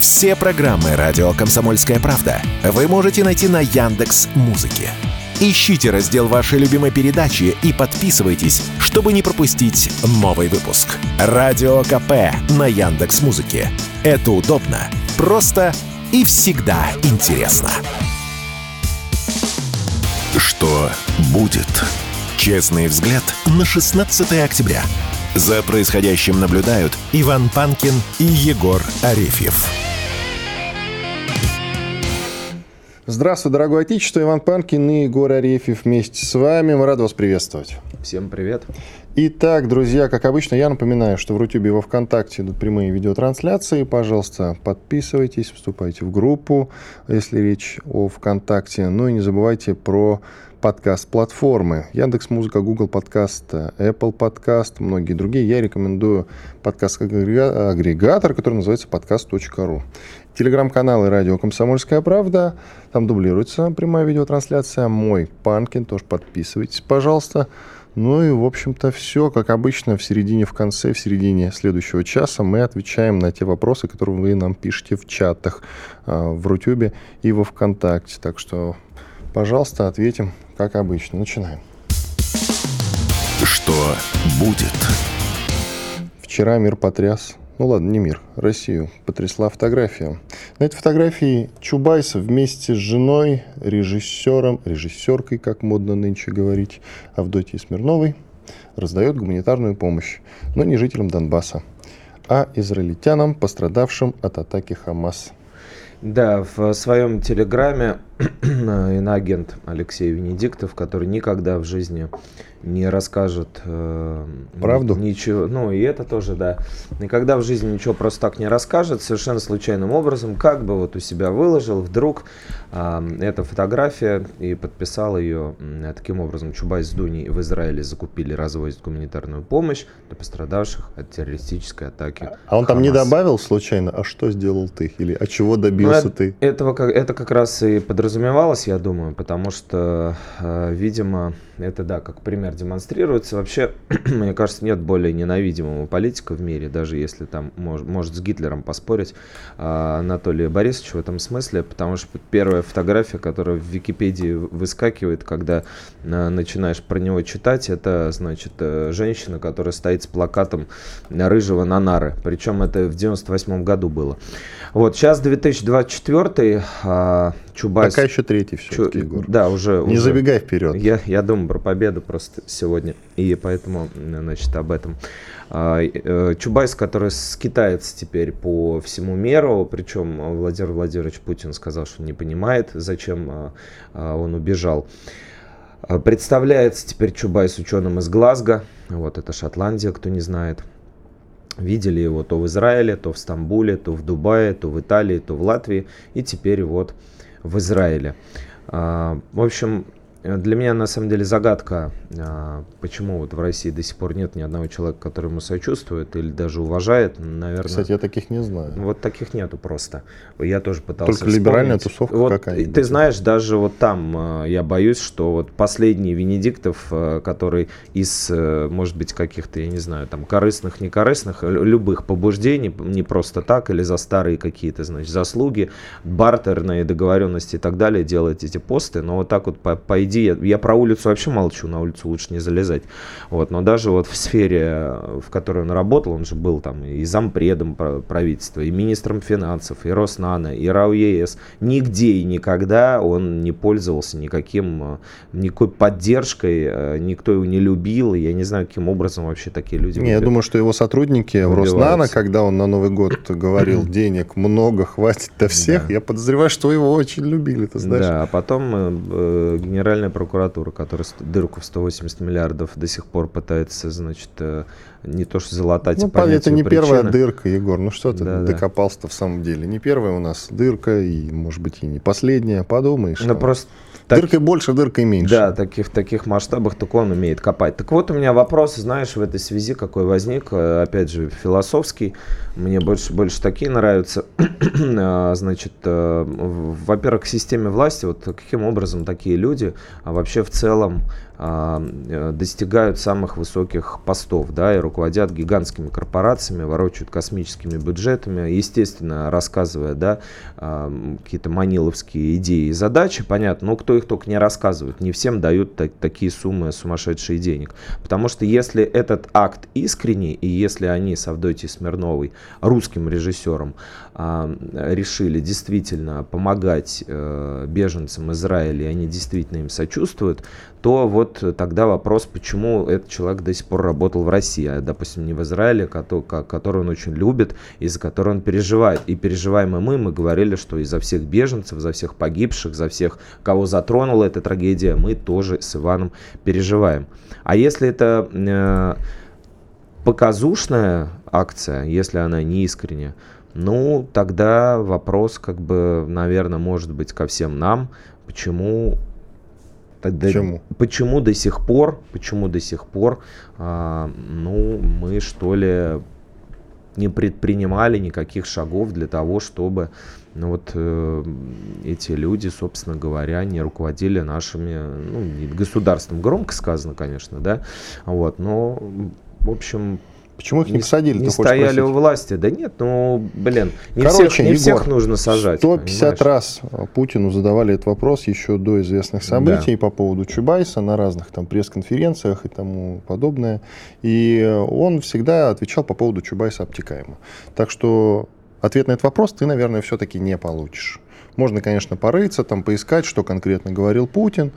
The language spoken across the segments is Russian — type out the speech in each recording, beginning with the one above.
Все программы радио Комсомольская правда вы можете найти на Яндекс Музыке. Ищите раздел вашей любимой передачи и подписывайтесь, чтобы не пропустить новый выпуск. Радио КП на Яндекс Музыке. Это удобно, просто и всегда интересно. Что будет? Честный взгляд на 16 октября. За происходящим наблюдают Иван Панкин и Егор Арефьев. Здравствуй, дорогое отечество. Иван Панкин и Егор Арефьев вместе с вами. Мы рады вас приветствовать. Всем привет. Итак, друзья, как обычно, я напоминаю, что в Рутюбе и во Вконтакте идут прямые видеотрансляции. Пожалуйста, подписывайтесь, вступайте в группу, если речь о ВКонтакте. Ну и не забывайте про подкаст-платформы. Яндекс Музыка, Google Подкаст, Apple Подкаст, многие другие. Я рекомендую подкаст-агрегатор, который называется подкаст.ру. Телеграм-канал и радио «Комсомольская правда». Там дублируется прямая видеотрансляция. Мой Панкин, тоже подписывайтесь, пожалуйста. Ну и, в общем-то, все, как обычно, в середине, в конце, в середине следующего часа мы отвечаем на те вопросы, которые вы нам пишете в чатах а, в Рутюбе и во Вконтакте. Так что, пожалуйста, ответим, как обычно. Начинаем. Что будет? Вчера мир потряс ну ладно, не мир, Россию, потрясла фотография. На этой фотографии Чубайс вместе с женой, режиссером, режиссеркой, как модно нынче говорить, Авдотьей Смирновой, раздает гуманитарную помощь, но не жителям Донбасса, а израильтянам, пострадавшим от атаки Хамас. Да, в своем телеграме иноагент Алексей Венедиктов, который никогда в жизни не расскажет э, правду? ничего. Ну и это тоже да. Никогда в жизни ничего просто так не расскажет совершенно случайным образом как бы вот у себя выложил вдруг э, эта фотография и подписал ее э, таким образом. Чубайс с Дуней в Израиле закупили развозят гуманитарную помощь для пострадавших от террористической атаки а он Хамас. там не добавил случайно а что сделал ты? Или от чего добился ну, ты? этого это как раз и подразумевалось я думаю потому что э, видимо это да, как пример демонстрируется. Вообще, мне кажется, нет более ненавидимого политика в мире, даже если там мож, может с Гитлером поспорить а, Анатолия Борисовича в этом смысле, потому что первая фотография, которая в Википедии выскакивает, когда а, начинаешь про него читать, это, значит, э, женщина, которая стоит с плакатом рыжего на нары. Причем это в 98 году было. Вот, сейчас 2024, а, Чубайс... Пока еще третий все-таки, Чу... Егор. Да, уже... Не уже. забегай вперед. Я, я думаю про победу просто сегодня, и поэтому, значит, об этом. А, э, Чубайс, который скитается теперь по всему миру, причем Владимир Владимирович Путин сказал, что не понимает, зачем а, а, он убежал. Представляется теперь Чубайс ученым из Глазго, вот это Шотландия, кто не знает. Видели его то в Израиле, то в Стамбуле, то в Дубае, то в Италии, то в Латвии. И теперь вот в Израиле. В общем, для меня на самом деле загадка, а, почему вот в России до сих пор нет ни одного человека, который ему сочувствует или даже уважает, наверное. Кстати, я таких не знаю. Вот таких нету просто. Я тоже пытался. Только либеральная тусовка вот, какая-нибудь. Ты знаешь, даже вот там а, я боюсь, что вот последний Венедиктов, а, который из, э, может быть, каких-то, я не знаю, там корыстных, некорыстных, любых побуждений, не просто так или за старые какие-то, значит, заслуги, бартерные договоренности и так далее делает эти посты, но вот так вот по, по иди, я, я про улицу вообще молчу, на улицу лучше не залезать. Вот, но даже вот в сфере, в которой он работал, он же был там и зампредом правительства, и министром финансов, и Роснана, и РАО ЕС. Нигде и никогда он не пользовался никаким, никакой поддержкой, э, никто его не любил, я не знаю, каким образом вообще такие люди... Не, я думаю, что его сотрудники в Роснана, когда он на Новый год говорил, денег много, хватит до всех, я подозреваю, что его очень любили, ты знаешь. Да, а потом э, э, генеральный Генеральная прокуратура, которая дырку в 180 миллиардов до сих пор пытается, значит, э, не то что залатать, ну, это не причины. первая дырка, Егор. Ну что ты да, докопался-то в самом деле? Не первая у нас дырка, и, может быть, и не последняя. Подумаешь. Ну, просто так, дыркой больше, дыркой меньше. Да, таких, таких масштабах только он умеет копать. Так вот у меня вопрос, знаешь, в этой связи какой возник, э, опять же, философский. Мне больше, больше такие нравятся. А, значит, э, во-первых, к системе власти, вот каким образом такие люди а вообще в целом достигают самых высоких постов, да, и руководят гигантскими корпорациями, ворочают космическими бюджетами, естественно, рассказывая, да, а, какие-то маниловские идеи и задачи, понятно, но кто их только не рассказывает, не всем дают так, такие суммы сумасшедшие денег, потому что если этот акт искренний, и если они с Авдотьей Смирновой, русским режиссером, а, решили действительно помогать э, беженцам Израиля, и они действительно им сочувствуют, то вот тогда вопрос, почему этот человек до сих пор работал в России, а, допустим, не в Израиле, который он очень любит и за который он переживает. И переживаем и мы, мы говорили, что из-за всех беженцев, за всех погибших, за всех, кого затронула эта трагедия, мы тоже с Иваном переживаем. А если это э, показушная акция, если она не искренняя, ну, тогда вопрос, как бы, наверное, может быть ко всем нам, почему Тогда почему? Почему до сих пор, почему до сих пор, а, ну, мы что ли не предпринимали никаких шагов для того, чтобы ну, вот э, эти люди, собственно говоря, не руководили нашими, ну, государством. Громко сказано, конечно, да, вот, но, в общем, Почему их не, не посадили? Не стояли спросить? у власти. Да нет, ну, блин, не, Короче, всех, не Егор, всех нужно сажать. 150 понимаешь? раз Путину задавали этот вопрос еще до известных событий да. по поводу Чубайса на разных там пресс-конференциях и тому подобное. И он всегда отвечал по поводу Чубайса обтекаемо. Так что ответ на этот вопрос ты, наверное, все-таки не получишь. Можно, конечно, порыться, там, поискать, что конкретно говорил Путин,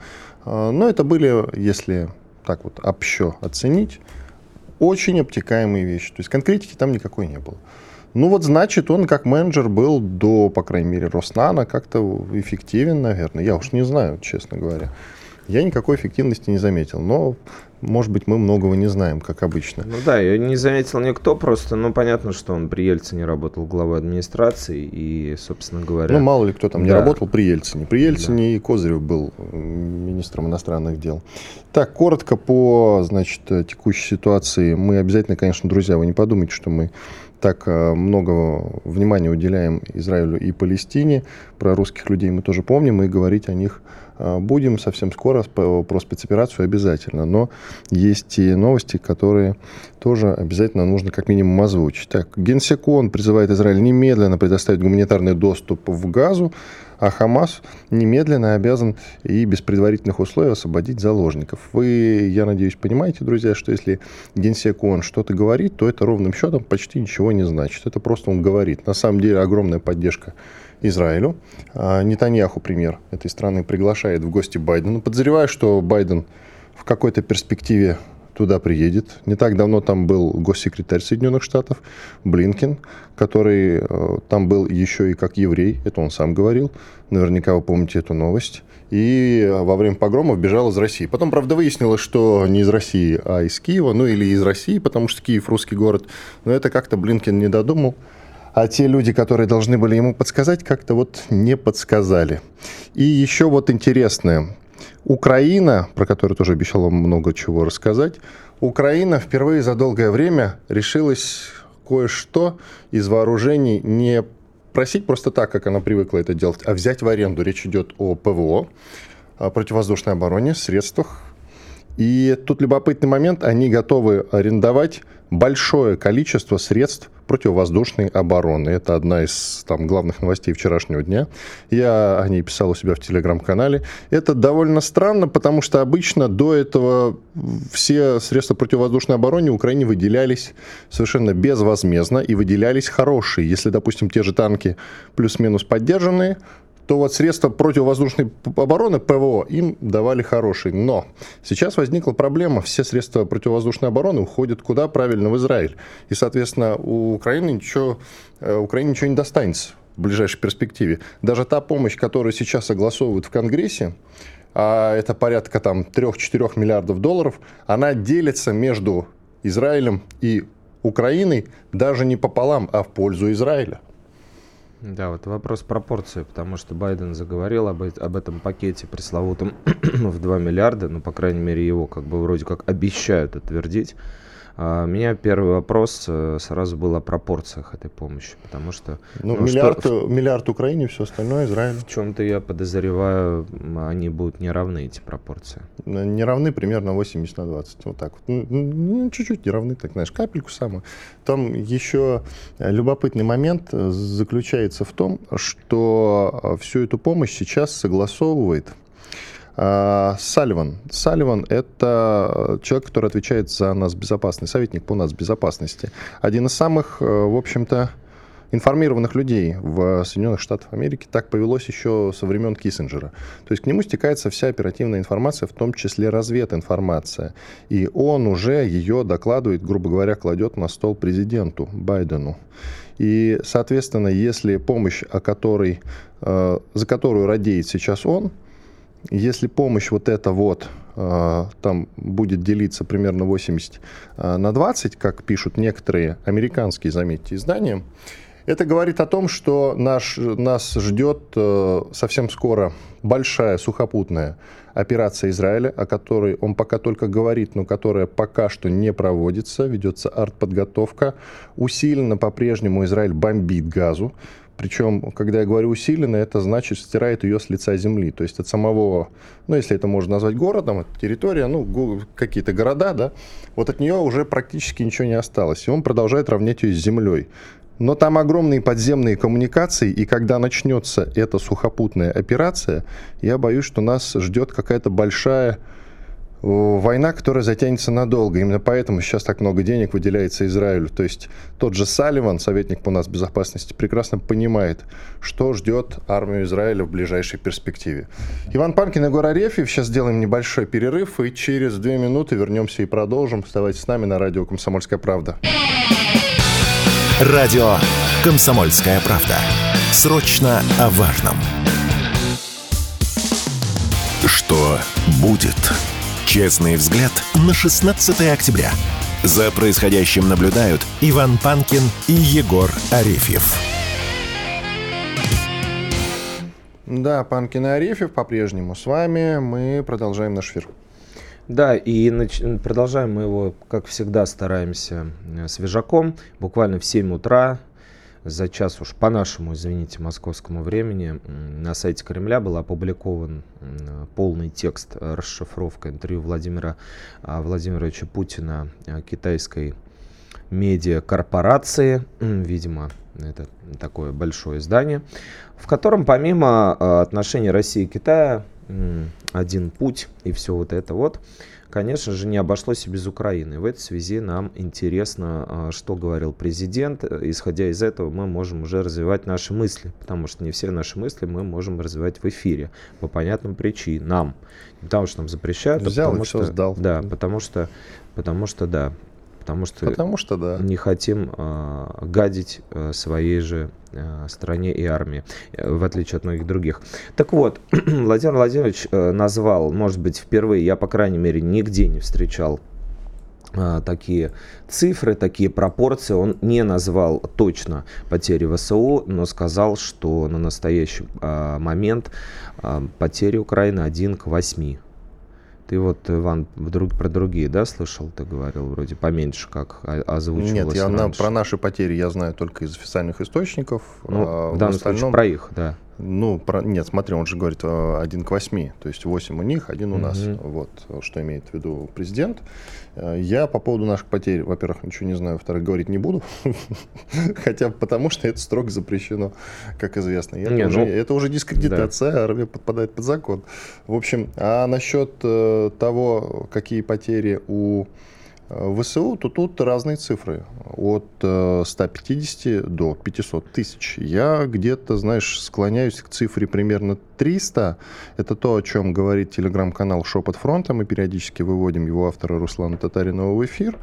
а, но это были, если так вот общо оценить, очень обтекаемые вещи. То есть конкретики там никакой не было. Ну вот значит, он как менеджер был до, по крайней мере, Роснана как-то эффективен, наверное. Я уж не знаю, честно говоря. Я никакой эффективности не заметил, но, может быть, мы многого не знаем, как обычно. Ну да, я не заметил никто просто, ну понятно, что он при Ельцине работал главой администрации и, собственно говоря... Ну мало ли кто там да. не работал при Ельцине. При Ельцине да. и Козырев был министром иностранных дел. Так, коротко по, значит, текущей ситуации. Мы обязательно, конечно, друзья, вы не подумайте, что мы так э, много внимания уделяем Израилю и Палестине. Про русских людей мы тоже помним и говорить о них а, будем совсем скоро про спецоперацию обязательно. Но есть и новости, которые тоже обязательно нужно как минимум озвучить. Так, Генсекон призывает Израиль немедленно предоставить гуманитарный доступ в Газу, а Хамас немедленно обязан и без предварительных условий освободить заложников. Вы, я надеюсь, понимаете, друзья, что если Генсек ООН что-то говорит, то это ровным счетом почти ничего не значит. Это просто он говорит. На самом деле огромная поддержка Израилю. А, Нетаньяху, пример этой страны, приглашает в гости Байдена. Подозреваю, что Байден в какой-то перспективе туда приедет. Не так давно там был госсекретарь Соединенных Штатов Блинкен, который э, там был еще и как еврей, это он сам говорил. Наверняка вы помните эту новость. И во время погромов бежал из России. Потом, правда, выяснилось, что не из России, а из Киева, ну или из России, потому что Киев русский город. Но это как-то Блинкен не додумал. А те люди, которые должны были ему подсказать, как-то вот не подсказали. И еще вот интересное. Украина, про которую тоже обещал вам много чего рассказать, Украина впервые за долгое время решилась кое-что из вооружений не просить просто так, как она привыкла это делать, а взять в аренду. Речь идет о ПВО, о противовоздушной обороне, средствах. И тут любопытный момент, они готовы арендовать большое количество средств противовоздушной обороны. Это одна из там, главных новостей вчерашнего дня. Я о ней писал у себя в телеграм-канале. Это довольно странно, потому что обычно до этого все средства противовоздушной обороны Украине выделялись совершенно безвозмездно и выделялись хорошие. Если, допустим, те же танки плюс-минус поддержанные, то вот средства противовоздушной обороны, ПВО, им давали хорошие. Но сейчас возникла проблема. Все средства противовоздушной обороны уходят куда? Правильно, в Израиль. И, соответственно, у Украины ничего, э, Украине ничего не достанется в ближайшей перспективе. Даже та помощь, которую сейчас согласовывают в Конгрессе, а это порядка там 3-4 миллиардов долларов, она делится между Израилем и Украиной даже не пополам, а в пользу Израиля. Да, вот вопрос пропорции, потому что Байден заговорил об, об этом пакете пресловутом в 2 миллиарда, ну, по крайней мере, его как бы вроде как обещают утвердить. А, у меня первый вопрос э, сразу был о пропорциях этой помощи, потому что... Ну, ну миллиард, что, миллиард Украине, все остальное Израиль. В чем-то я подозреваю, они будут не равны, эти пропорции. Не равны примерно 80 на 20, вот так вот. Ну, ну, чуть-чуть не равны, так знаешь, капельку самую. Там еще любопытный момент заключается в том, что всю эту помощь сейчас согласовывает а, Салливан. Салливан – это человек, который отвечает за нас безопасность, советник по нас безопасности. Один из самых, э, в общем-то, информированных людей в Соединенных Штатах Америки. Так повелось еще со времен Киссинджера. То есть к нему стекается вся оперативная информация, в том числе развединформация. И он уже ее докладывает, грубо говоря, кладет на стол президенту Байдену. И, соответственно, если помощь, о которой, э, за которую радеет сейчас он, если помощь вот эта вот э, там будет делиться примерно 80 э, на 20, как пишут некоторые американские, заметьте, издания, это говорит о том, что наш, нас ждет э, совсем скоро большая сухопутная операция Израиля, о которой он пока только говорит, но которая пока что не проводится. Ведется артподготовка. Усиленно по-прежнему Израиль бомбит газу. Причем, когда я говорю усиленно, это значит стирает ее с лица земли. То есть от самого, ну, если это можно назвать городом, территория, ну, какие-то города, да, вот от нее уже практически ничего не осталось. И он продолжает равнять ее с землей. Но там огромные подземные коммуникации, и когда начнется эта сухопутная операция, я боюсь, что нас ждет какая-то большая война, которая затянется надолго. Именно поэтому сейчас так много денег выделяется Израилю. То есть тот же Салливан, советник по нас безопасности, прекрасно понимает, что ждет армию Израиля в ближайшей перспективе. Иван Панкин и Гора Арефьев. Сейчас сделаем небольшой перерыв и через две минуты вернемся и продолжим. Оставайтесь с нами на радио «Комсомольская правда». Радио «Комсомольская правда». Срочно о важном. Что будет? Честный взгляд на 16 октября. За происходящим наблюдают Иван Панкин и Егор Арефьев. Да, Панкин и Арефьев по-прежнему с вами. Мы продолжаем наш эфир. Да, и нач- продолжаем мы его, как всегда, стараемся э, свежаком. Буквально в 7 утра за час уж по нашему, извините, московскому времени на сайте Кремля был опубликован полный текст э, расшифровка интервью Владимира а, Владимировича Путина э, китайской медиакорпорации, видимо, это такое большое издание, в котором помимо э, отношений России и Китая один путь и все вот это вот, конечно же, не обошлось и без Украины. В этой связи нам интересно, а, что говорил президент. Исходя из этого, мы можем уже развивать наши мысли, потому что не все наши мысли мы можем развивать в эфире по понятным причинам. Не потому что нам запрещают, а Взял а потому и что... сдал. Да, потому что, потому что да. Потому что, потому что да. не хотим э, гадить э, своей же э, стране и армии, э, в отличие от многих других. Так вот, Владимир Владимирович э, назвал, может быть, впервые, я, по крайней мере, нигде не встречал э, такие цифры, такие пропорции. Он не назвал точно потери ВСУ, но сказал, что на настоящий э, момент потери Украины 1 к 8. Ты вот, Иван, вдруг про другие, да, слышал, ты говорил, вроде поменьше, как озвучивалось Нет, я на, про наши потери я знаю только из официальных источников. Ну, а в данном остальном, случае про их, да. Ну, про, нет, смотри, он же говорит э, один к восьми, то есть 8 у них, один у нас. Вот, что имеет в виду президент. Э, я по поводу наших потерь, во-первых, ничего не знаю, во-вторых, говорить не буду. Хотя потому что это строго запрещено, как известно. Это, не, уже, ну, это уже дискредитация, да. армия подпадает под закон. В общем, а насчет э, того, какие потери у ВСУ, то тут разные цифры. От 150 э, до 500 тысяч. Я где-то, знаешь, склоняюсь к цифре примерно 300. Это то, о чем говорит телеграм-канал «Шепот фронта». Мы периодически выводим его автора Руслана Татаринова в эфир.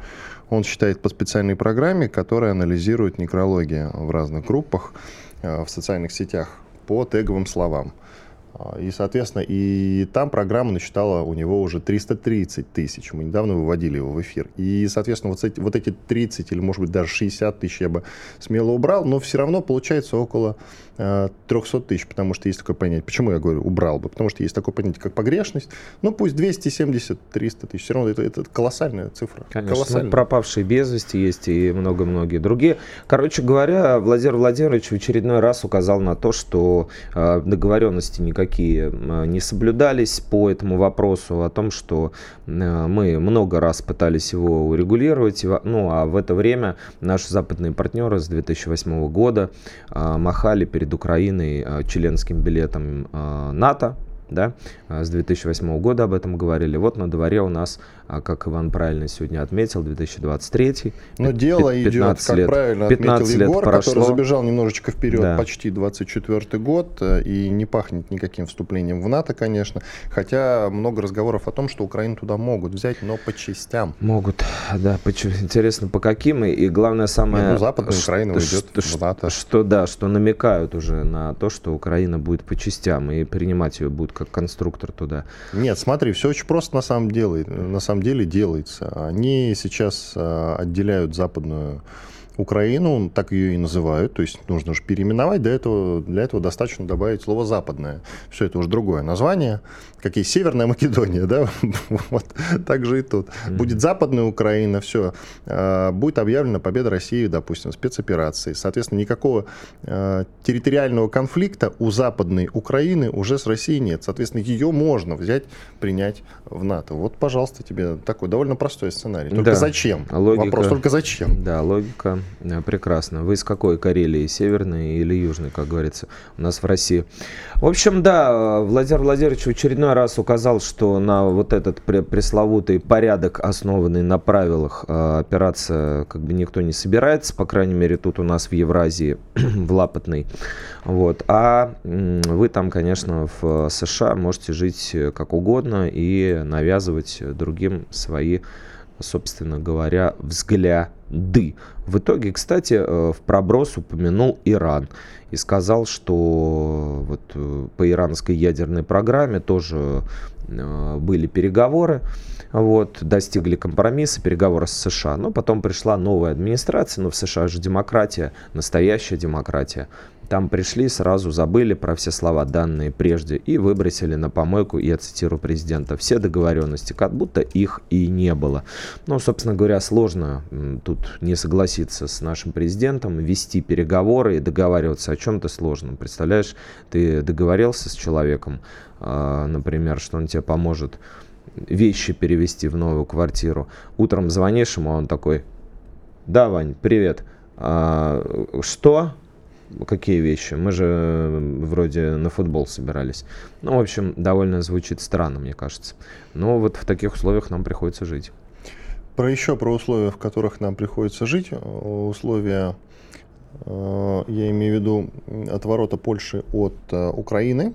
Он считает по специальной программе, которая анализирует некрологии в разных группах, э, в социальных сетях по теговым словам. А, и, соответственно, и там программа насчитала у него уже 330 тысяч. Мы недавно выводили его в эфир. И, соответственно, вот эти, вот эти 30 или, может быть, даже 60 тысяч я бы смело убрал, но все равно получается около 300 тысяч, потому что есть такое понятие. Почему я говорю убрал бы? Потому что есть такое понятие, как погрешность. Ну, пусть 270-300 тысяч. Все равно это, это колоссальная цифра. Конечно. Колоссальная. Ну, пропавшие без вести есть и много-многие другие. Короче говоря, Владимир Владимирович в очередной раз указал на то, что э, договоренности никакие э, не соблюдались по этому вопросу, о том, что мы много раз пытались его урегулировать, ну, а в это время наши западные партнеры с 2008 года махали перед Украиной э, членским билетом э, НАТО, да, с 2008 года об этом говорили. Вот на дворе у нас а как Иван правильно сегодня отметил, 2023. Но дело идет, как лет, правильно 15 отметил Егор, прошло. который забежал немножечко вперед, да. почти 24 год, э, и не пахнет никаким вступлением в НАТО, конечно. Хотя много разговоров о том, что Украину туда могут взять, но по частям. Могут, да. Интересно, по каким? И главное, самое... Нет, ну, Западная Украина уйдет в НАТО. Что, да, что намекают уже на то, что Украина будет по частям, и принимать ее будет как конструктор туда. Нет, смотри, все очень просто на самом деле. На самом деле делается. Они сейчас а, отделяют западную Украину, так ее и называют, то есть нужно же переименовать, для этого, для этого достаточно добавить слово «западное». Все это уже другое название, как и Северная Македония, да, вот так же и тут. Будет Западная Украина, все, а, будет объявлена победа России, допустим, спецоперации. Соответственно, никакого а, территориального конфликта у Западной Украины уже с Россией нет. Соответственно, ее можно взять, принять в НАТО. Вот, пожалуйста, тебе такой довольно простой сценарий. Только да. зачем? Логика, Вопрос только зачем? Да, логика прекрасно. Вы из какой Карелии? Северной или южной, как говорится, у нас в России? В общем, да, Владимир Владимирович в очередной раз указал, что на вот этот пресловутый порядок, основанный на правилах, э, операция как бы никто не собирается, по крайней мере, тут у нас в Евразии, в Лапотной. Вот. А вы там, конечно, в США можете жить как угодно и навязывать другим свои собственно говоря, взгляды. В итоге, кстати, э, в проброс упомянул Иран и сказал, что вот э, по иранской ядерной программе тоже э, были переговоры, вот, достигли компромисса, переговоры с США. Но потом пришла новая администрация, но в США же демократия, настоящая демократия. Там пришли, сразу забыли про все слова данные прежде и выбросили на помойку, я цитирую президента, все договоренности, как будто их и не было. Ну, собственно говоря, сложно тут не согласиться с нашим президентом, вести переговоры и договариваться о чем-то сложном. Представляешь, ты договорился с человеком, а, например, что он тебе поможет вещи перевести в новую квартиру. Утром звонишь ему, а он такой, да, Вань, привет. А, что? Какие вещи? Мы же вроде на футбол собирались. Ну, в общем, довольно звучит странно, мне кажется. Но вот в таких условиях нам приходится жить. Про еще про условия, в которых нам приходится жить. Условия, э, я имею в виду отворота Польши от э, Украины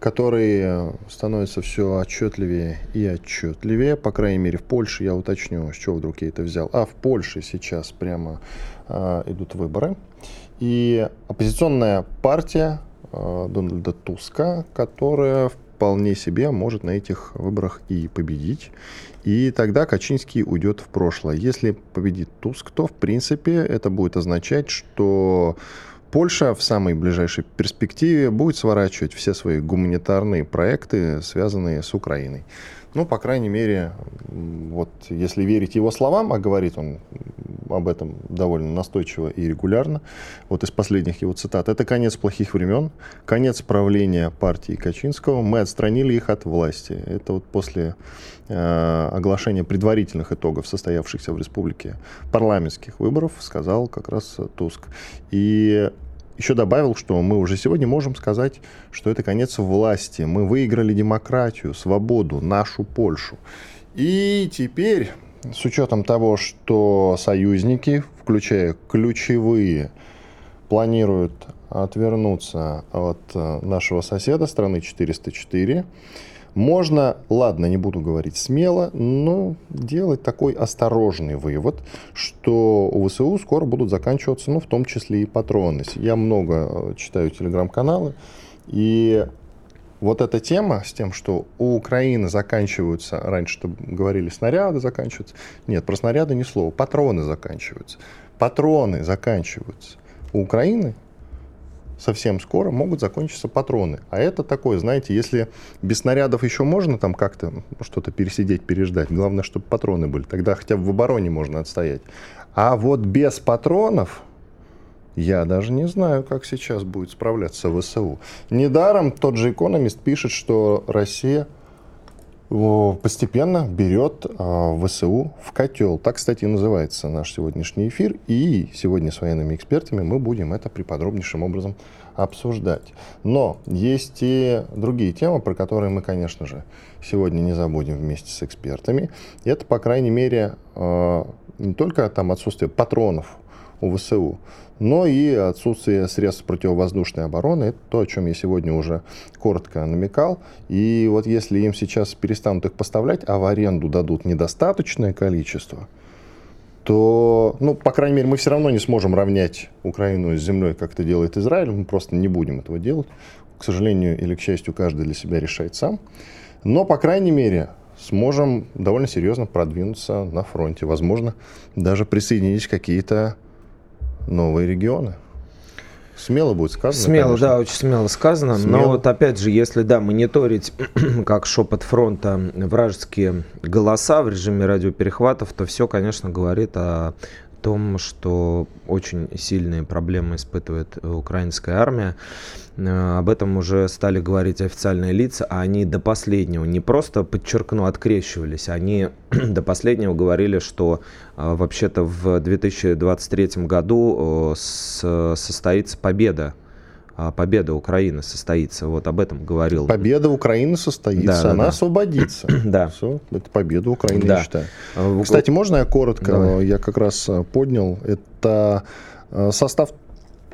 которые становятся все отчетливее и отчетливее. По крайней мере, в Польше, я уточню, с чего вдруг я это взял. А в Польше сейчас прямо э, идут выборы. И оппозиционная партия э, Дональда Туска, которая вполне себе может на этих выборах и победить. И тогда Качинский уйдет в прошлое. Если победит Туск, то, в принципе, это будет означать, что Польша в самой ближайшей перспективе будет сворачивать все свои гуманитарные проекты, связанные с Украиной. Ну, по крайней мере, вот если верить его словам, а говорит он об этом довольно настойчиво и регулярно, вот из последних его цитат, это конец плохих времен, конец правления партии Качинского, мы отстранили их от власти. Это вот после э, оглашения предварительных итогов состоявшихся в республике парламентских выборов сказал как раз Туск. И еще добавил, что мы уже сегодня можем сказать, что это конец власти. Мы выиграли демократию, свободу, нашу Польшу. И теперь, с учетом того, что союзники, включая ключевые, планируют отвернуться от э, нашего соседа, страны 404, можно, ладно, не буду говорить смело, но делать такой осторожный вывод, что у ВСУ скоро будут заканчиваться, ну, в том числе и патроны. Я много э, читаю телеграм-каналы, и вот эта тема с тем, что у Украины заканчиваются, раньше говорили снаряды заканчиваются, нет, про снаряды ни слова, патроны заканчиваются. Патроны заканчиваются. У Украины совсем скоро могут закончиться патроны. А это такое, знаете, если без снарядов еще можно там как-то что-то пересидеть, переждать, главное, чтобы патроны были, тогда хотя бы в обороне можно отстоять. А вот без патронов я даже не знаю, как сейчас будет справляться ВСУ. Недаром тот же экономист пишет, что Россия постепенно берет а, ВСУ в котел. Так, кстати, и называется наш сегодняшний эфир. И сегодня с военными экспертами мы будем это приподробнейшим образом обсуждать. Но есть и другие темы, про которые мы, конечно же, сегодня не забудем вместе с экспертами. Это, по крайней мере, а, не только там отсутствие патронов у ВСУ, но и отсутствие средств противовоздушной обороны. Это то, о чем я сегодня уже коротко намекал. И вот если им сейчас перестанут их поставлять, а в аренду дадут недостаточное количество, то, ну, по крайней мере, мы все равно не сможем равнять Украину с землей, как это делает Израиль. Мы просто не будем этого делать. К сожалению или к счастью, каждый для себя решает сам. Но, по крайней мере, сможем довольно серьезно продвинуться на фронте. Возможно, даже присоединить какие-то новые регионы. Смело будет сказано. Смело, конечно. да, очень смело сказано. Смело. Но вот опять же, если да, мониторить как шепот фронта вражеские голоса в режиме радиоперехватов, то все, конечно, говорит о том, что очень сильные проблемы испытывает украинская армия. Э, об этом уже стали говорить официальные лица, а они до последнего не просто, подчеркну, открещивались, они до последнего говорили, что э, вообще-то в 2023 году э, состоится победа победа Украины состоится. Вот об этом говорил. Победа Украины состоится, да, она да, освободится. да. Все, это победа Украины, да. я считаю. Кстати, можно я коротко? Давай. Я как раз поднял. Это состав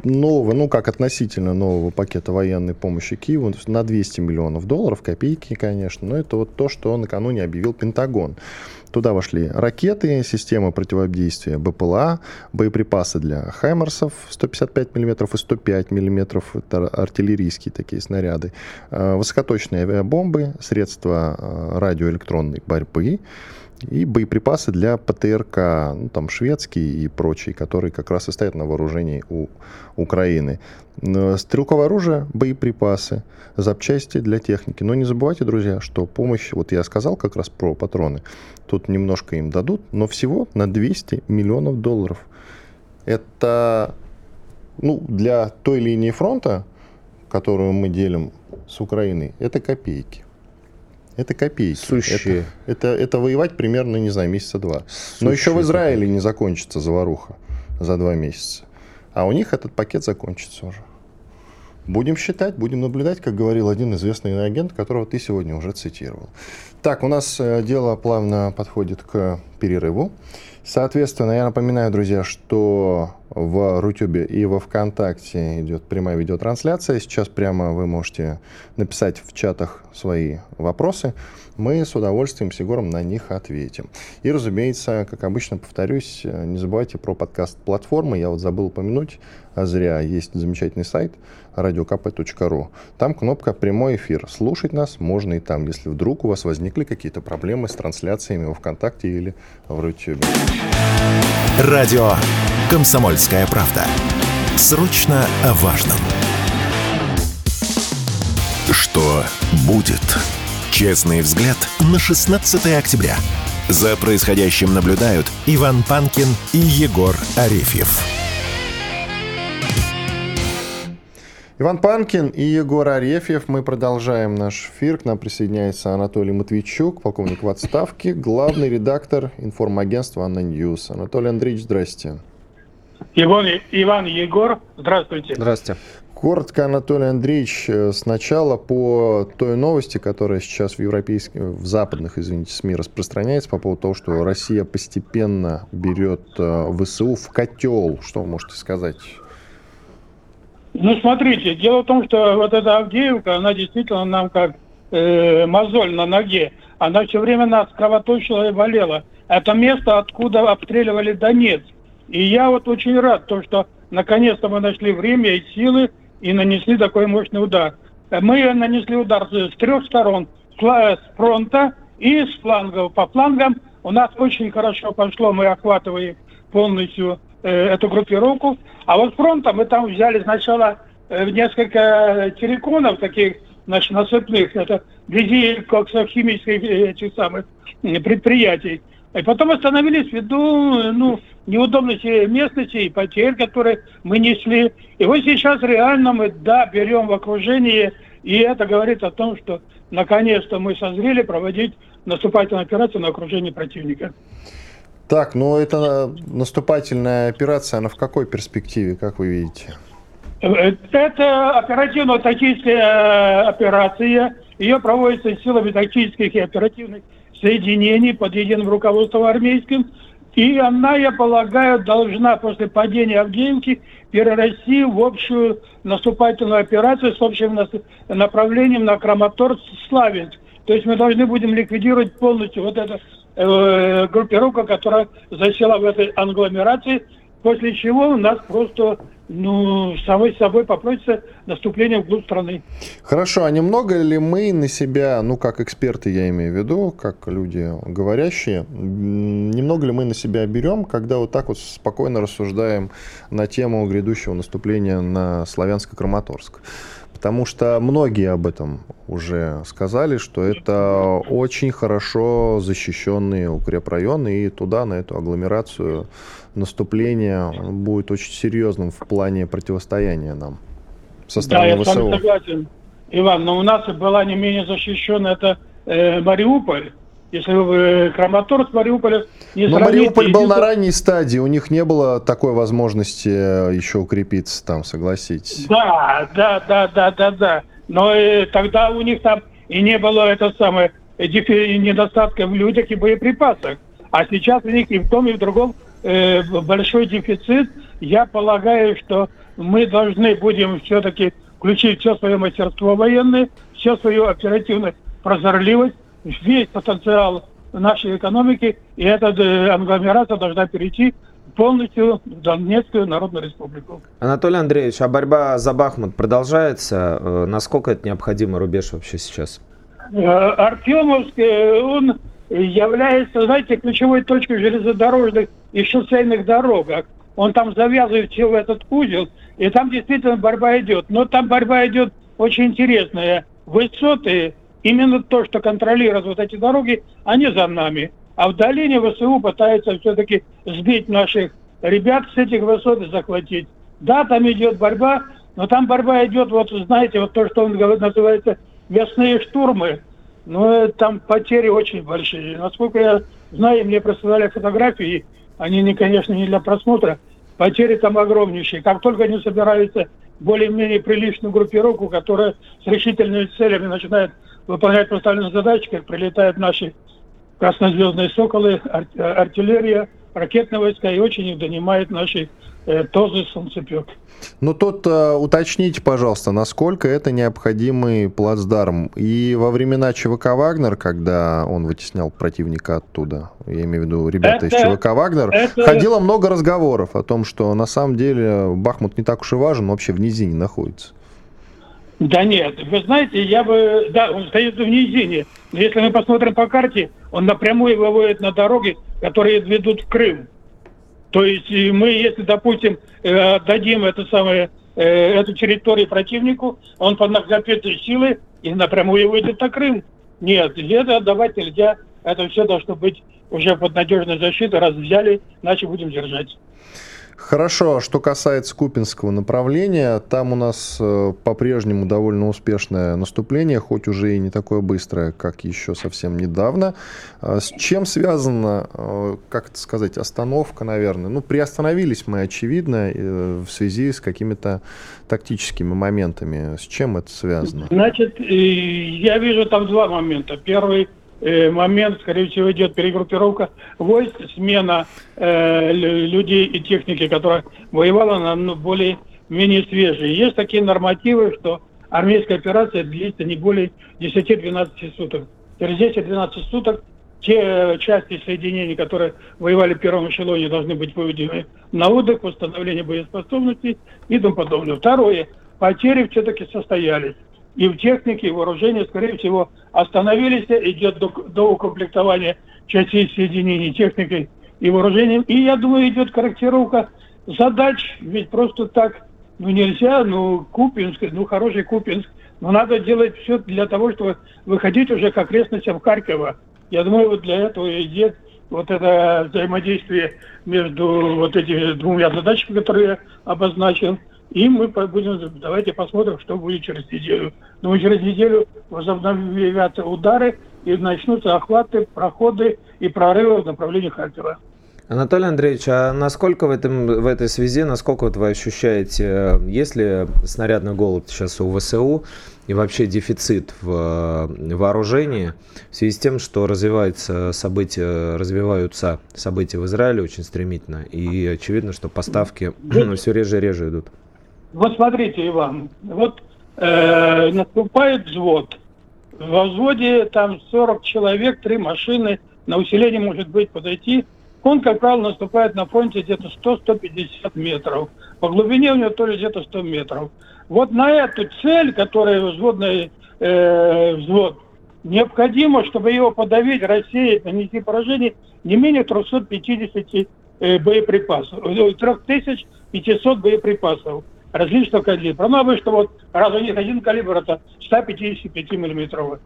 нового, ну как относительно нового пакета военной помощи Киеву на 200 миллионов долларов, копейки, конечно, но это вот то, что накануне объявил Пентагон. Туда вошли ракеты, система противодействия БПЛА, боеприпасы для Хаймерсов 155 мм и 105 мм, это артиллерийские такие снаряды, э, высокоточные авиабомбы, средства э, радиоэлектронной борьбы, и боеприпасы для ПТРК, ну, там шведские и прочие, которые как раз и стоят на вооружении у Украины. Стрелковое оружие, боеприпасы, запчасти для техники. Но не забывайте, друзья, что помощь, вот я сказал как раз про патроны, тут немножко им дадут, но всего на 200 миллионов долларов. Это ну, для той линии фронта, которую мы делим с Украиной, это копейки. Это копейки. Сущие. Это, это, это воевать примерно, не знаю, месяца два. Сущие Но еще в Израиле копейки. не закончится заваруха за два месяца. А у них этот пакет закончится уже. Будем считать, будем наблюдать, как говорил один известный агент, которого ты сегодня уже цитировал. Так, у нас э, дело плавно подходит к перерыву. Соответственно, я напоминаю, друзья, что в Рутюбе и во Вконтакте идет прямая видеотрансляция. Сейчас прямо вы можете написать в чатах свои вопросы. Мы с удовольствием с Егором на них ответим. И, разумеется, как обычно, повторюсь, не забывайте про подкаст платформы. Я вот забыл упомянуть, а зря есть замечательный сайт radiokp.ru. Там кнопка «Прямой эфир». Слушать нас можно и там, если вдруг у вас возникли какие-то проблемы с трансляциями во ВКонтакте или в Рутюбе. Радио «Комсомольская правда». Срочно о важном. Что будет? Честный взгляд на 16 октября. За происходящим наблюдают Иван Панкин и Егор Арефьев. Иван Панкин и Егор Арефьев. Мы продолжаем наш эфир. К нам присоединяется Анатолий Матвейчук, полковник в отставке, главный редактор информагентства «ANNA News». Анатолий Андреевич, здрасте. Иван, Иван Егор, здравствуйте. Здравствуйте. Коротко, Анатолий Андреевич, э, сначала по той новости, которая сейчас в европейских, в западных, извините, СМИ распространяется по поводу того, что Россия постепенно берет э, ВСУ в котел. Что вы можете сказать? Ну, смотрите, дело в том, что вот эта Авдеевка, она действительно нам как э, мозоль на ноге. Она все время нас кровоточила и болела. Это место, откуда обстреливали Донецк. И я вот очень рад, то, что наконец-то мы нашли время и силы и нанесли такой мощный удар. мы нанесли удар с трех сторон, с фронта и с флангов. По флангам у нас очень хорошо пошло, мы охватываем полностью э, эту группировку. А вот фронта мы там взяли сначала э, несколько терриконов таких, значит, насыпных, это вблизи коксохимических э, этих самых предприятий. И потом остановились ввиду ну, неудобности местности и потерь, которые мы несли. И вот сейчас реально мы, да, берем в окружение, и это говорит о том, что наконец-то мы созрели проводить наступательную операцию на окружение противника. Так, ну это наступательная операция, она в какой перспективе, как вы видите? Это оперативно-тактическая э, операция. Ее проводится силами тактических и оперативных соединений под единым руководством армейским. И она, я полагаю, должна после падения Авдеевки перерасти в общую наступательную операцию с общим направлением на Краматорск-Славянск. То есть мы должны будем ликвидировать полностью вот эту э, группировку, которая засела в этой англомерации, после чего у нас просто ну, самой собой попросится наступление вглубь страны. Хорошо, а немного ли мы на себя, ну, как эксперты я имею в виду, как люди говорящие, немного ли мы на себя берем, когда вот так вот спокойно рассуждаем на тему грядущего наступления на Славянско-Краматорск? Потому что многие об этом уже сказали, что это очень хорошо защищенные укрепрайоны, и туда, на эту агломерацию, наступление будет очень серьезным в плане противостояния нам со стороны да, я ВСУ. с вами согласен, Иван, но у нас была не менее защищена это э, Мариуполь, если вы Краматорск, Мариуполь не Но Мариуполь был на ранней стадии, у них не было такой возможности э, еще укрепиться там, согласитесь. Да, да, да, да, да, да. Но э, тогда у них там и не было это самое э, недостатка в людях и боеприпасах. А сейчас у них и в том, и в другом э, большой дефицит. Я полагаю, что мы должны будем все-таки включить все свое мастерство военное, все свою оперативную прозорливость, весь потенциал нашей экономики, и эта э, англомерация должна перейти полностью в Донецкую Народную Республику. Анатолий Андреевич, а борьба за Бахмут продолжается? Э, насколько это необходимый рубеж вообще сейчас? Э, Артемовск, он является, знаете, ключевой точкой железнодорожных и шоссейных дорогах. Он там завязывает все в этот узел, и там действительно борьба идет. Но там борьба идет очень интересная. Высоты Именно то, что контролирует вот эти дороги, они за нами. А в долине ВСУ пытаются все-таки сбить наших ребят с этих высот и захватить. Да, там идет борьба, но там борьба идет, вот знаете, вот то, что он называется весные штурмы. Но там потери очень большие. Насколько я знаю, мне присылали фотографии, они, не, конечно, не для просмотра, потери там огромнейшие. Как только они собираются более-менее приличную группировку, которая с решительными целями начинает выполнять поставленные задачи, как прилетают наши краснозвездные «Соколы», ар- артиллерия, ракетные войска, и очень их донимает наши э, ТОЗы «Солнцепек». Ну, тут э, уточните, пожалуйста, насколько это необходимый плацдарм. И во времена ЧВК «Вагнер», когда он вытеснял противника оттуда, я имею в виду ребята это, из ЧВК «Вагнер», это... ходило много разговоров о том, что на самом деле Бахмут не так уж и важен, вообще в низине находится. Да нет, вы знаете, я бы... Да, он стоит в низине. Но если мы посмотрим по карте, он напрямую выводит на дороги, которые ведут в Крым. То есть мы, если, допустим, э, отдадим это самое, э, эту территорию противнику, он под накопительной силы и напрямую выйдет на Крым. Нет, это отдавать нельзя. Это все должно быть уже под надежной защитой. Раз взяли, иначе будем держать. Хорошо, что касается Купинского направления, там у нас э, по-прежнему довольно успешное наступление, хоть уже и не такое быстрое, как еще совсем недавно. А с чем связана, э, как это сказать, остановка, наверное? Ну, приостановились мы, очевидно, э, в связи с какими-то тактическими моментами. С чем это связано? Значит, я вижу там два момента. Первый – момент, скорее всего, идет перегруппировка войск, смена э, людей и техники, которая воевала на ну, более-менее свежие. Есть такие нормативы, что армейская операция длится не более 10-12 суток. Через 10-12 суток те части соединений, которые воевали в первом эшелоне, должны быть выведены на отдых, восстановление боеспособности и тому подобное. Второе. Потери все-таки состоялись. И в технике, и вооружении, скорее всего, остановились, идет до, до укомплектования частей соединений техникой и вооружением. И, я думаю, идет корректировка задач, ведь просто так ну, нельзя, ну, Купинск, ну, хороший Купинск, но надо делать все для того, чтобы выходить уже к окрестностям Харькова. Я думаю, вот для этого идет вот это взаимодействие между вот этими двумя задачами, которые я обозначил. И мы будем, давайте посмотрим, что будет через неделю. Думаю, через неделю возобновятся удары и начнутся охваты, проходы и прорывы в направлении Харькова. Анатолий Андреевич, а насколько в, этом, в этой связи, насколько вот вы ощущаете, есть ли снарядный голод сейчас у ВСУ и вообще дефицит в э, вооружении в связи с тем, что развиваются события, развиваются события в Израиле очень стремительно, и очевидно, что поставки ну, все реже и реже идут? Вот смотрите, Иван, вот э, наступает взвод. Во взводе там 40 человек, три машины, на усиление может быть подойти он, как правило, наступает на фронте где-то 100-150 метров. По глубине у него тоже где-то 100 метров. Вот на эту цель, которая взводный э, взвод, необходимо, чтобы его подавить, рассеять, нанести поражение, не менее 350 э, боеприпасов, 3500 боеприпасов различного калибра. Ну, обычно вот раз у них один калибр, это 155 миллиметровый.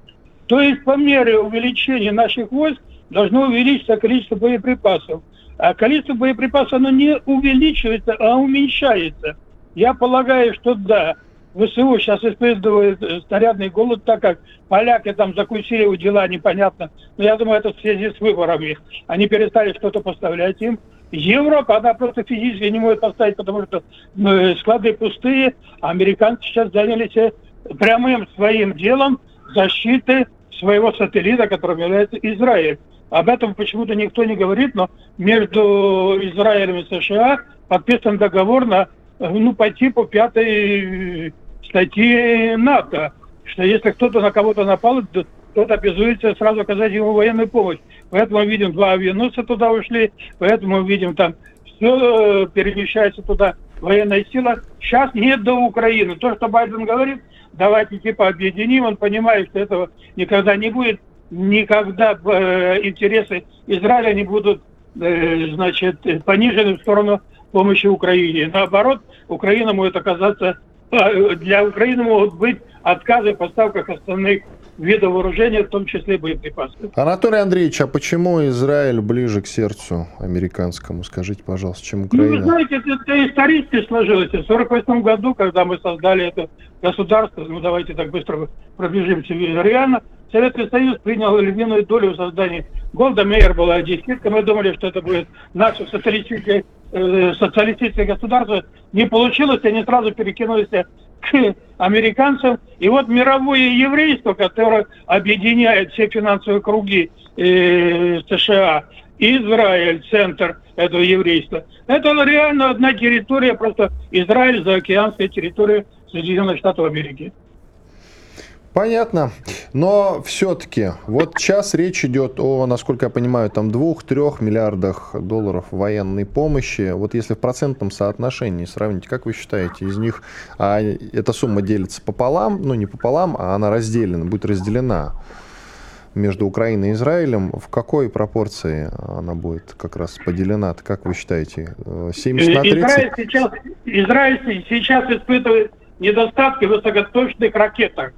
То есть по мере увеличения наших войск должно увеличиться количество боеприпасов. А количество боеприпасов, оно не увеличивается, а уменьшается. Я полагаю, что да, ВСУ сейчас испытывает э, снарядный голод, так как поляки там закусили у дела непонятно. Но я думаю, это в связи с выборами. Они перестали что-то поставлять им. Европа, она просто физически не может поставить, потому что ну, склады пустые. А американцы сейчас занялись э, прямым своим делом защиты своего сателлита, которым является Израиль. Об этом почему-то никто не говорит, но между Израилем и США подписан договор на, ну, по типу пятой статьи НАТО, что если кто-то на кого-то напал, тот обязуется сразу оказать ему военную помощь. Поэтому видим, два авианосца туда ушли, поэтому мы видим, там все перемещается туда военная сила. Сейчас нет до Украины. То, что Байден говорит, давайте типа объединим, он понимает, что этого никогда не будет никогда э, интересы Израиля не будут э, значит, понижены в сторону помощи Украине. Наоборот, Украина может оказаться, э, для Украины могут быть отказы в поставках основных видов вооружения, в том числе боеприпасов. Анатолий Андреевич, а почему Израиль ближе к сердцу американскому? Скажите, пожалуйста, чем Украина? Ну, вы знаете, это, это исторически сложилось. В 1948 году, когда мы создали это государство, ну давайте так быстро пробежимся реально, Советский Союз принял львиную долю в создании. Голда Мейер была десяткой. Мы думали, что это будет наше социалистическое, э, социалистическое государство. Не получилось, они сразу перекинулись к американцам. И вот мировое еврейство, которое объединяет все финансовые круги э, США, Израиль, центр этого еврейства, это реально одна территория, просто Израиль, заокеанская территория Соединенных Штатов Америки. Понятно. Но все-таки, вот сейчас речь идет о, насколько я понимаю, там 2-3 миллиардах долларов военной помощи. Вот если в процентном соотношении сравнить, как вы считаете, из них а, эта сумма делится пополам, ну не пополам, а она разделена, будет разделена между Украиной и Израилем, в какой пропорции она будет как раз поделена? Как вы считаете? 70 на 30? Израиль сейчас, Израиль сейчас испытывает недостатки в высокоточных ракетах.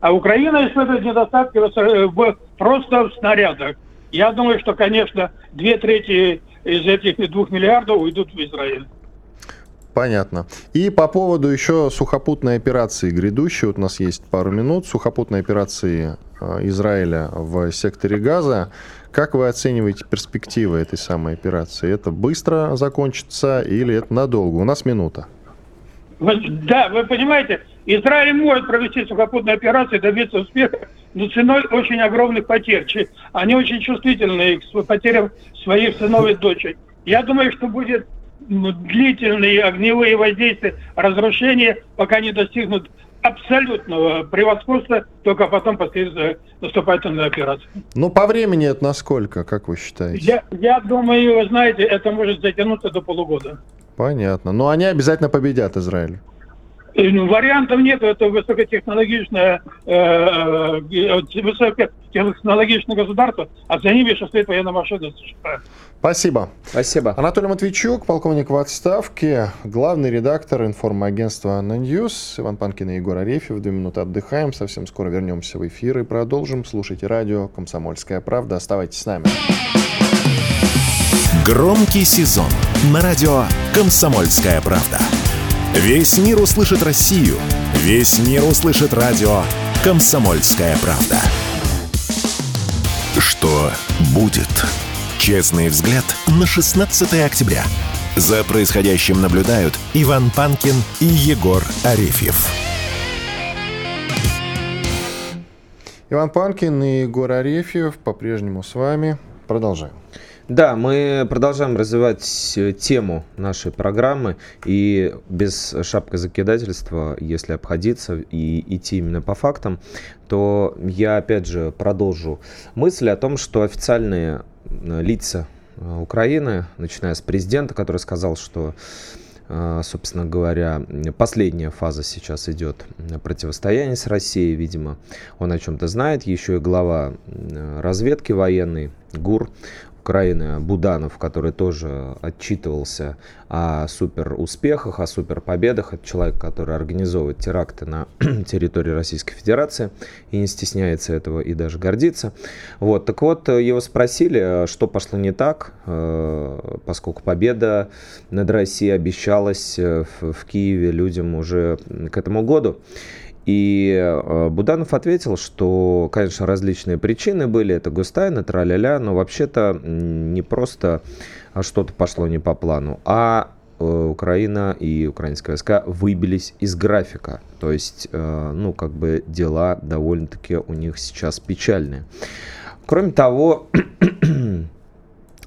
А Украина испытывает недостатки в, просто в снарядах. Я думаю, что, конечно, две трети из этих двух миллиардов уйдут в Израиль. Понятно. И по поводу еще сухопутной операции грядущей, вот у нас есть пару минут, сухопутной операции э, Израиля в секторе Газа. Как вы оцениваете перспективы этой самой операции? Это быстро закончится или это надолго? У нас минута. Да, вы понимаете, Израиль может провести сухопутную операцию и добиться успеха, но ценой очень огромных потерь. Они очень чувствительны к потерям своих сынов и дочек. Я думаю, что будет длительные огневые воздействия, разрушения, пока не достигнут абсолютного превосходства, только потом после наступательной операции. Ну, по времени это насколько, как вы считаете? Я, я думаю, вы знаете, это может затянуться до полугода. Понятно. Но они обязательно победят Израиль. Ну, вариантов нет, это высокотехнологичное, э, э, высокотехнологичное государство, а за ними сейчас стоит военная машина США. Спасибо. Спасибо. Анатолий Матвейчук, полковник в отставке, главный редактор информагентства «ANNA News». Иван Панкин и Егор Арефьев. Две минуты отдыхаем. Совсем скоро вернемся в эфир и продолжим. Слушайте радио «Комсомольская правда». Оставайтесь с нами. Громкий сезон на радио «Комсомольская правда». Весь мир услышит Россию. Весь мир услышит радио «Комсомольская правда». Что будет? Честный взгляд на 16 октября. За происходящим наблюдают Иван Панкин и Егор Арефьев. Иван Панкин и Егор Арефьев по-прежнему с вами. Продолжаем. Да, мы продолжаем развивать э, тему нашей программы и без шапка закидательства, если обходиться и идти именно по фактам, то я опять же продолжу мысль о том, что официальные э, лица э, Украины, начиная с президента, который сказал, что собственно говоря, последняя фаза сейчас идет противостояние с Россией, видимо, он о чем-то знает. Еще и глава разведки военной ГУР Украины Буданов, который тоже отчитывался о супер успехах, о супер победах. Это человек, который организовывает теракты на территории Российской Федерации и не стесняется этого и даже гордится. Вот, так вот, его спросили, что пошло не так, э, поскольку победа над Россией обещалась э, в Киеве людям уже к этому году. И э, Буданов ответил, что, конечно, различные причины были, это Густайна, траля-ля, но вообще-то не просто что-то пошло не по плану, а э, Украина и украинские войска выбились из графика. То есть, э, ну, как бы дела довольно-таки у них сейчас печальные. Кроме того,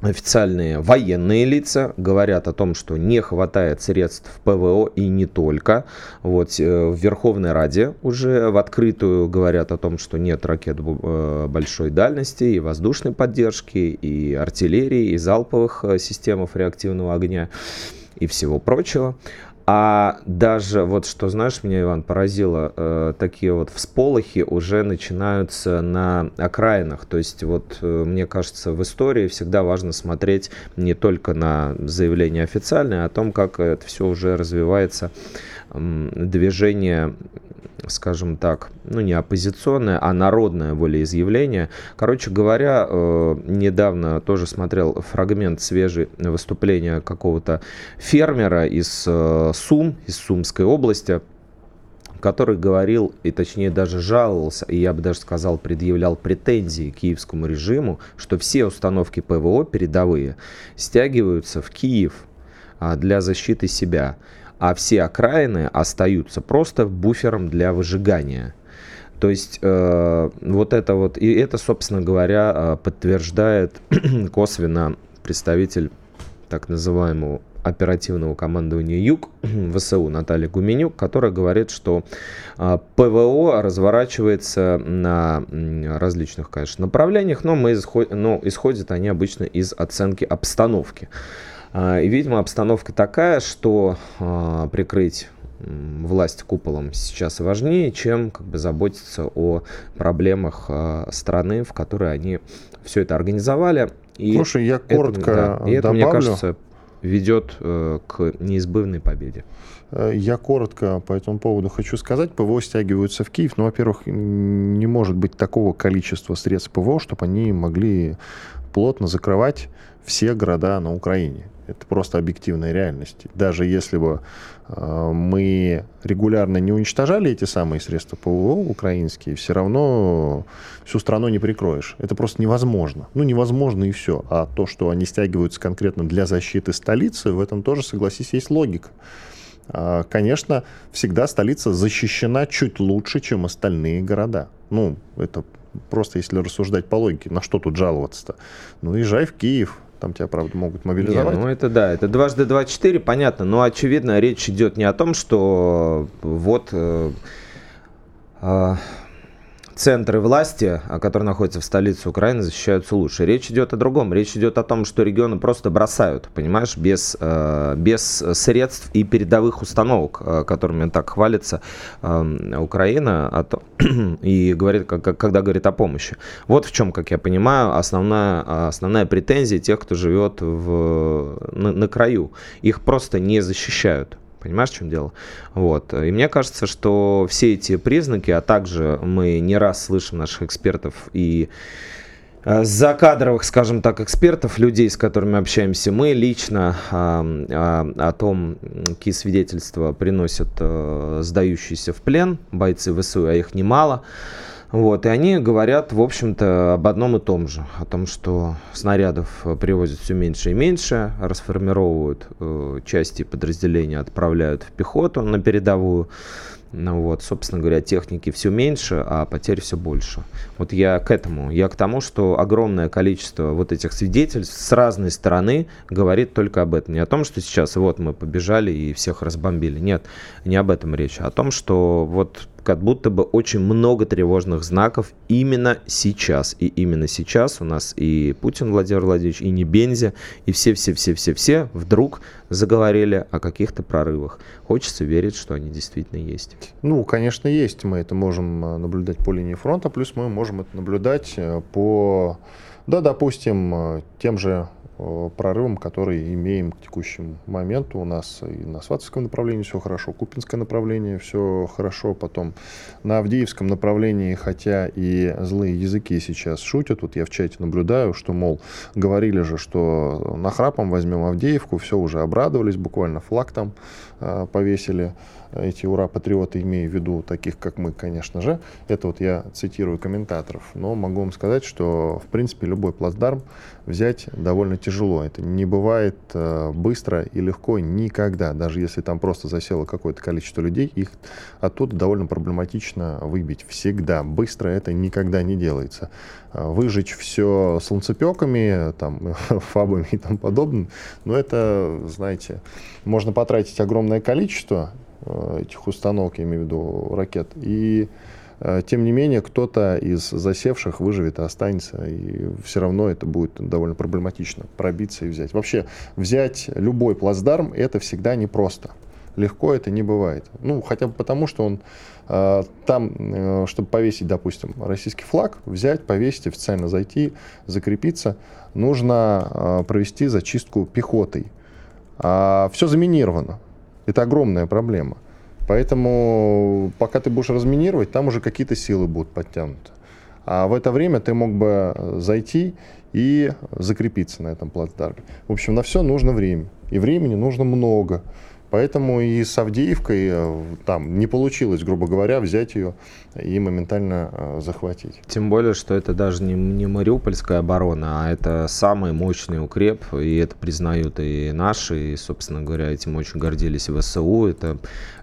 официальные военные лица говорят о том, что не хватает средств ПВО и не только. Вот э, в Верховной Раде уже в открытую говорят о том, что нет ракет э, большой дальности и воздушной поддержки, и артиллерии, и залповых э, систем реактивного огня и всего прочего. А даже вот что, знаешь, меня, Иван, поразило, э, такие вот всполохи уже начинаются на окраинах. То есть вот э, мне кажется, в истории всегда важно смотреть не только на заявления официальные, а о том, как это все уже развивается движение скажем так, ну не оппозиционное, а народное волеизъявление. Короче говоря, э, недавно тоже смотрел фрагмент свежий выступления какого-то фермера из э, Сум, из Сумской области, который говорил, и точнее даже жаловался, и я бы даже сказал, предъявлял претензии киевскому режиму, что все установки ПВО передовые стягиваются в Киев а, для защиты себя а все окраины остаются просто буфером для выжигания. То есть э, вот это вот, и это, собственно говоря, э, подтверждает косвенно представитель так называемого оперативного командования ЮГ ВСУ Наталья Гуменюк, которая говорит, что э, ПВО разворачивается на различных, конечно, направлениях, но, мы исход, но исходят они обычно из оценки обстановки. А, и, видимо, обстановка такая, что а, прикрыть власть куполом сейчас важнее, чем как бы заботиться о проблемах а, страны, в которой они все это организовали. И Слушай, я коротко это, да, и это, добавлю. мне кажется, ведет э, к неизбывной победе. Э, я коротко по этому поводу хочу сказать. ПВО стягиваются в Киев. Ну, во-первых, не может быть такого количества средств ПВО, чтобы они могли плотно закрывать все города на Украине. Это просто объективная реальность. Даже если бы э, мы регулярно не уничтожали эти самые средства ПВО украинские, все равно всю страну не прикроешь. Это просто невозможно. Ну, невозможно и все. А то, что они стягиваются конкретно для защиты столицы, в этом тоже, согласись, есть логика. А, конечно, всегда столица защищена чуть лучше, чем остальные города. Ну, это просто если рассуждать по логике, на что тут жаловаться-то? Ну, езжай в Киев, там тебя, правда, могут мобилизовать. Не, ну это да, это дважды два четыре, понятно. Но очевидно, речь идет не о том, что вот э, э, центры власти, а, которые находятся в столице Украины, защищаются лучше. Речь идет о другом. Речь идет о том, что регионы просто бросают, понимаешь, без, э, без средств и передовых установок, э, которыми так хвалится э, Украина, а и говорит, когда говорит о помощи. Вот в чем, как я понимаю, основная, основная претензия тех, кто живет в, на, на краю. Их просто не защищают. Понимаешь, в чем дело? Вот. И мне кажется, что все эти признаки, а также мы не раз слышим наших экспертов и э, закадровых, скажем так, экспертов, людей, с которыми общаемся, мы лично а, а, о том, какие свидетельства приносят а, сдающиеся в плен бойцы ВСУ, а их немало, вот, и они говорят, в общем-то, об одном и том же. О том, что снарядов привозят все меньше и меньше, расформировывают э, части подразделения, отправляют в пехоту на передовую. Ну вот, собственно говоря, техники все меньше, а потерь все больше. Вот я к этому, я к тому, что огромное количество вот этих свидетельств с разной стороны говорит только об этом. Не о том, что сейчас вот мы побежали и всех разбомбили. Нет, не об этом речь. А о том, что вот как будто бы очень много тревожных знаков именно сейчас. И именно сейчас у нас и Путин Владимир Владимирович, и Небензи, и все-все-все-все-все вдруг заговорили о каких-то прорывах. Хочется верить, что они действительно есть. Ну, конечно, есть. Мы это можем э, наблюдать по линии фронта, плюс мы можем это наблюдать э, по, да, допустим, э, тем же Э, прорывом, который имеем к текущему моменту. У нас и на Сватовском направлении все хорошо, Купинское направление все хорошо, потом на Авдеевском направлении, хотя и злые языки сейчас шутят, вот я в чате наблюдаю, что, мол, говорили же, что нахрапом возьмем Авдеевку, все уже обрадовались, буквально флаг там э, повесили эти ура-патриоты, имею в виду таких, как мы, конечно же. Это вот я цитирую комментаторов. Но могу вам сказать, что, в принципе, любой плацдарм взять довольно тяжело. Это не бывает э, быстро и легко никогда. Даже если там просто засело какое-то количество людей, их оттуда довольно проблематично выбить. Всегда. Быстро это никогда не делается. Э, выжечь все солнцепеками, там, фабами и тому подобное, но это, знаете, можно потратить огромное количество, этих установок, я имею в виду ракет. И э, тем не менее, кто-то из засевших выживет и останется, и все равно это будет довольно проблематично пробиться и взять. Вообще, взять любой плацдарм – это всегда непросто. Легко это не бывает. Ну, хотя бы потому, что он э, там, э, чтобы повесить, допустим, российский флаг, взять, повесить, официально зайти, закрепиться, нужно э, провести зачистку пехотой. А все заминировано. Это огромная проблема. Поэтому пока ты будешь разминировать, там уже какие-то силы будут подтянуты. А в это время ты мог бы зайти и закрепиться на этом плацдарме. В общем, на все нужно время. И времени нужно много. Поэтому и с Авдеевкой э, там не получилось, грубо говоря, взять ее и моментально э, захватить. Тем более, что это даже не, не Мариупольская оборона, а это самый мощный укреп, и это признают и наши, и, собственно говоря, этим очень гордились ВСУ. Это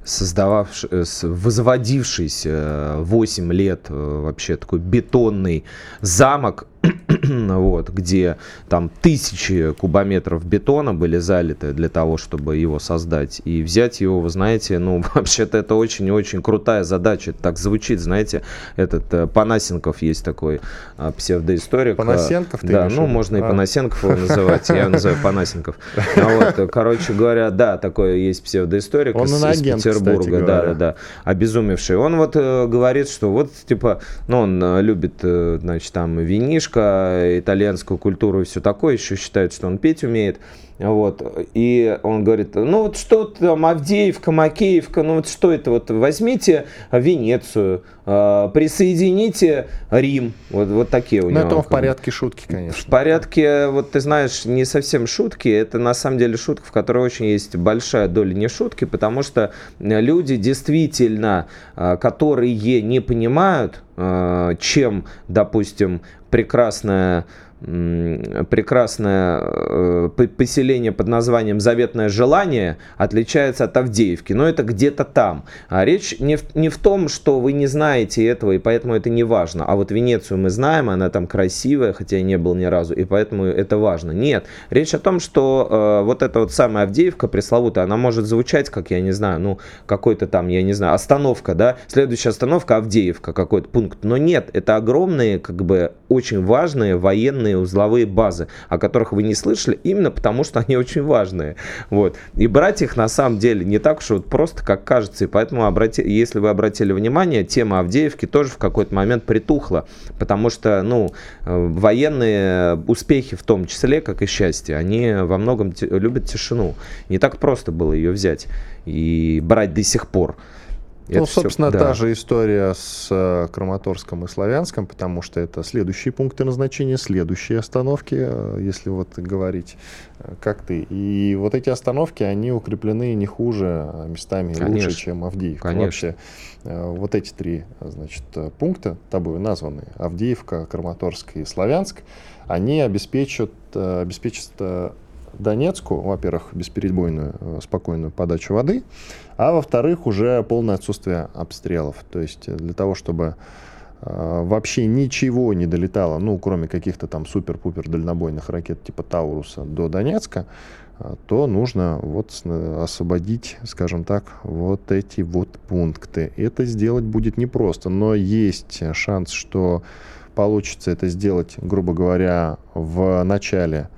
создававший, э, возводившийся 8 лет вообще такой бетонный замок, вот, где там тысячи кубометров бетона были залиты для того, чтобы его создать. И взять его, вы знаете, ну, вообще-то это очень-очень крутая задача. Это так звучит, знаете, этот э, Панасенков есть такой э, псевдоисторик. Панасенков? Ты да, ну, можно а. и Панасенков его называть, я его называю Панасенков. Ну вот, короче говоря, да, такой есть псевдоисторик Он из, из Петербурга, да, да, да, обезумевший. Он вот э, говорит, что вот, типа, ну, он э, любит, э, значит, там, винишко, итальянскую культуру и все такое, еще считают, что он петь умеет. Вот. И он говорит, ну вот что там Авдеевка, Макеевка, ну вот что это, вот возьмите Венецию, э, присоедините Рим, вот, вот такие у Но него. Ну это в порядке шутки, конечно. В порядке, вот ты знаешь, не совсем шутки, это на самом деле шутка, в которой очень есть большая доля не шутки, потому что люди действительно, э, которые не понимают, э, чем, допустим, прекрасная прекрасное э, поселение под названием Заветное желание отличается от Авдеевки, но это где-то там. А речь не в, не в том, что вы не знаете этого, и поэтому это не важно. А вот Венецию мы знаем, она там красивая, хотя я не был ни разу, и поэтому это важно. Нет, речь о том, что э, вот эта вот самая Авдеевка пресловутая, она может звучать, как, я не знаю, ну, какой-то там, я не знаю, остановка, да, следующая остановка Авдеевка, какой-то пункт. Но нет, это огромные, как бы, очень важные военные военные узловые базы, о которых вы не слышали, именно потому что они очень важные. Вот. И брать их на самом деле не так уж вот просто, как кажется. И поэтому, обрати, если вы обратили внимание, тема Авдеевки тоже в какой-то момент притухла. Потому что ну, э, военные успехи в том числе, как и счастье, они во многом любят тишину. Не так просто было ее взять и брать до сих пор. Ну, это собственно, все, да. та же история с э, Краматорском и Славянском, потому что это следующие пункты назначения, следующие остановки, э, если вот говорить э, как ты. И вот эти остановки, они укреплены не хуже, а местами Конечно. лучше, чем Авдеевка. Конечно. Вообще, вот эти три значит, пункта, тобой названы, Авдеевка, Краматорск и Славянск, они обеспечат, обеспечат Донецку, во-первых, бесперебойную, э, спокойную подачу воды, а во-вторых, уже полное отсутствие обстрелов. То есть для того, чтобы э, вообще ничего не долетало, ну, кроме каких-то там супер-пупер дальнобойных ракет типа Тауруса до Донецка, э, то нужно вот освободить, скажем так, вот эти вот пункты. Это сделать будет непросто, но есть шанс, что получится это сделать, грубо говоря, в начале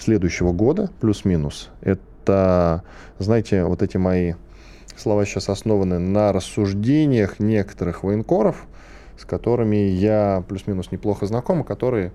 следующего года, плюс-минус. Это, знаете, вот эти мои слова сейчас основаны на рассуждениях некоторых военкоров, с которыми я плюс-минус неплохо знаком, которые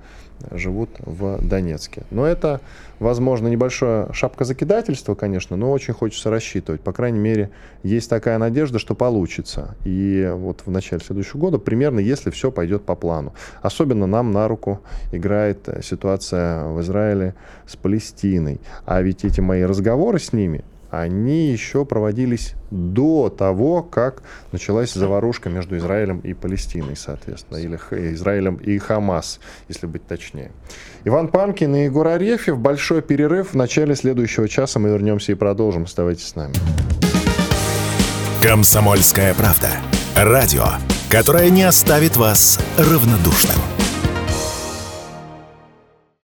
живут в Донецке. Но это, возможно, небольшое шапкозакидательство, конечно, но очень хочется рассчитывать. По крайней мере, есть такая надежда, что получится. И вот в начале следующего года, примерно, если все пойдет по плану. Особенно нам на руку играет ситуация в Израиле с Палестиной. А ведь эти мои разговоры с ними, они еще проводились до того, как началась заварушка между Израилем и Палестиной, соответственно, или Израилем и Хамас, если быть точнее. Иван Панкин и Егор Арефьев. Большой перерыв. В начале следующего часа мы вернемся и продолжим. Оставайтесь с нами. Комсомольская правда. Радио, которое не оставит вас равнодушным.